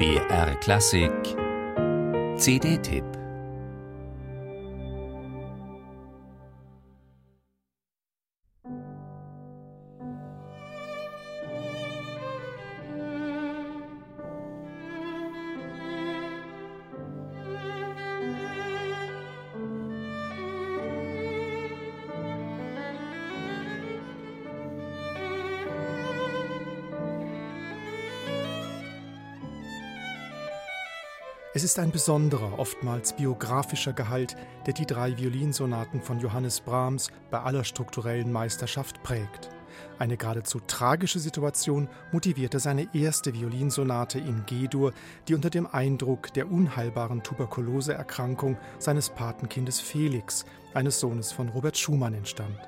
BR Klassik. CD-Tipp Es ist ein besonderer, oftmals biografischer Gehalt, der die drei Violinsonaten von Johannes Brahms bei aller strukturellen Meisterschaft prägt. Eine geradezu tragische Situation motivierte seine erste Violinsonate in G-Dur, die unter dem Eindruck der unheilbaren Tuberkuloseerkrankung seines Patenkindes Felix, eines Sohnes von Robert Schumann, entstand.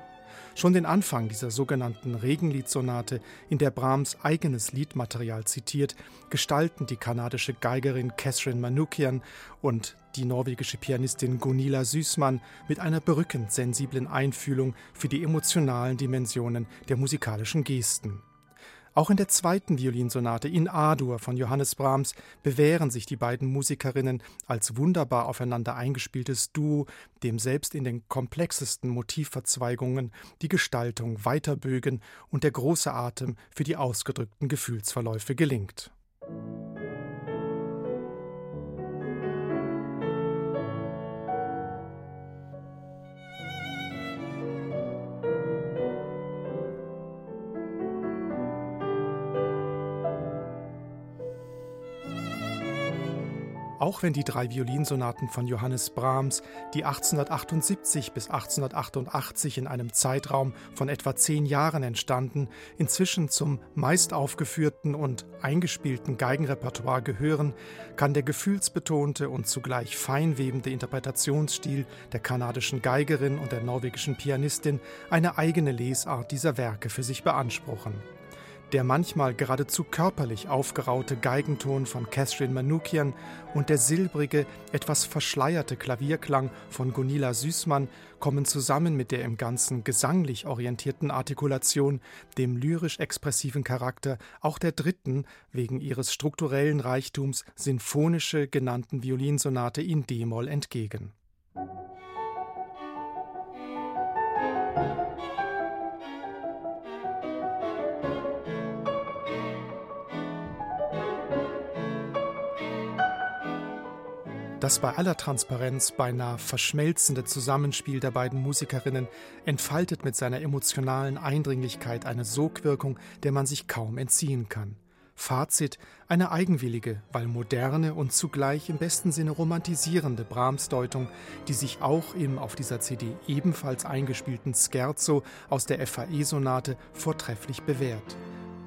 Schon den Anfang dieser sogenannten Regenliedsonate, in der Brahms eigenes Liedmaterial zitiert, gestalten die kanadische Geigerin Catherine Manukian und die norwegische Pianistin Gunilla Süßmann mit einer berückend sensiblen Einfühlung für die emotionalen Dimensionen der musikalischen Gesten. Auch in der zweiten Violinsonate in A-Dur von Johannes Brahms bewähren sich die beiden Musikerinnen als wunderbar aufeinander eingespieltes Duo, dem selbst in den komplexesten Motivverzweigungen die Gestaltung weiterbögen und der große Atem für die ausgedrückten Gefühlsverläufe gelingt. Auch wenn die drei Violinsonaten von Johannes Brahms, die 1878 bis 1888 in einem Zeitraum von etwa zehn Jahren entstanden, inzwischen zum meist aufgeführten und eingespielten Geigenrepertoire gehören, kann der gefühlsbetonte und zugleich feinwebende Interpretationsstil der kanadischen Geigerin und der norwegischen Pianistin eine eigene Lesart dieser Werke für sich beanspruchen. Der manchmal geradezu körperlich aufgeraute Geigenton von Catherine Manukian und der silbrige, etwas verschleierte Klavierklang von Gunilla Süßmann kommen zusammen mit der im Ganzen gesanglich orientierten Artikulation, dem lyrisch-expressiven Charakter auch der dritten, wegen ihres strukturellen Reichtums sinfonische genannten Violinsonate in D-Moll entgegen. Das bei aller Transparenz beinahe verschmelzende Zusammenspiel der beiden Musikerinnen entfaltet mit seiner emotionalen Eindringlichkeit eine Sogwirkung, der man sich kaum entziehen kann. Fazit: eine eigenwillige, weil moderne und zugleich im besten Sinne romantisierende Brahms-Deutung, die sich auch im auf dieser CD ebenfalls eingespielten Scherzo aus der FAE-Sonate vortrefflich bewährt.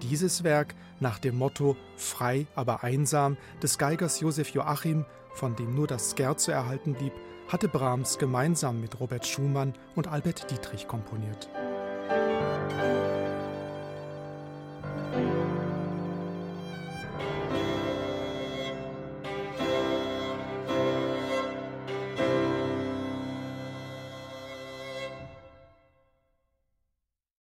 Dieses Werk nach dem Motto Frei, aber einsam des Geigers Josef Joachim von dem nur das Scherzo erhalten blieb, hatte Brahms gemeinsam mit Robert Schumann und Albert Dietrich komponiert.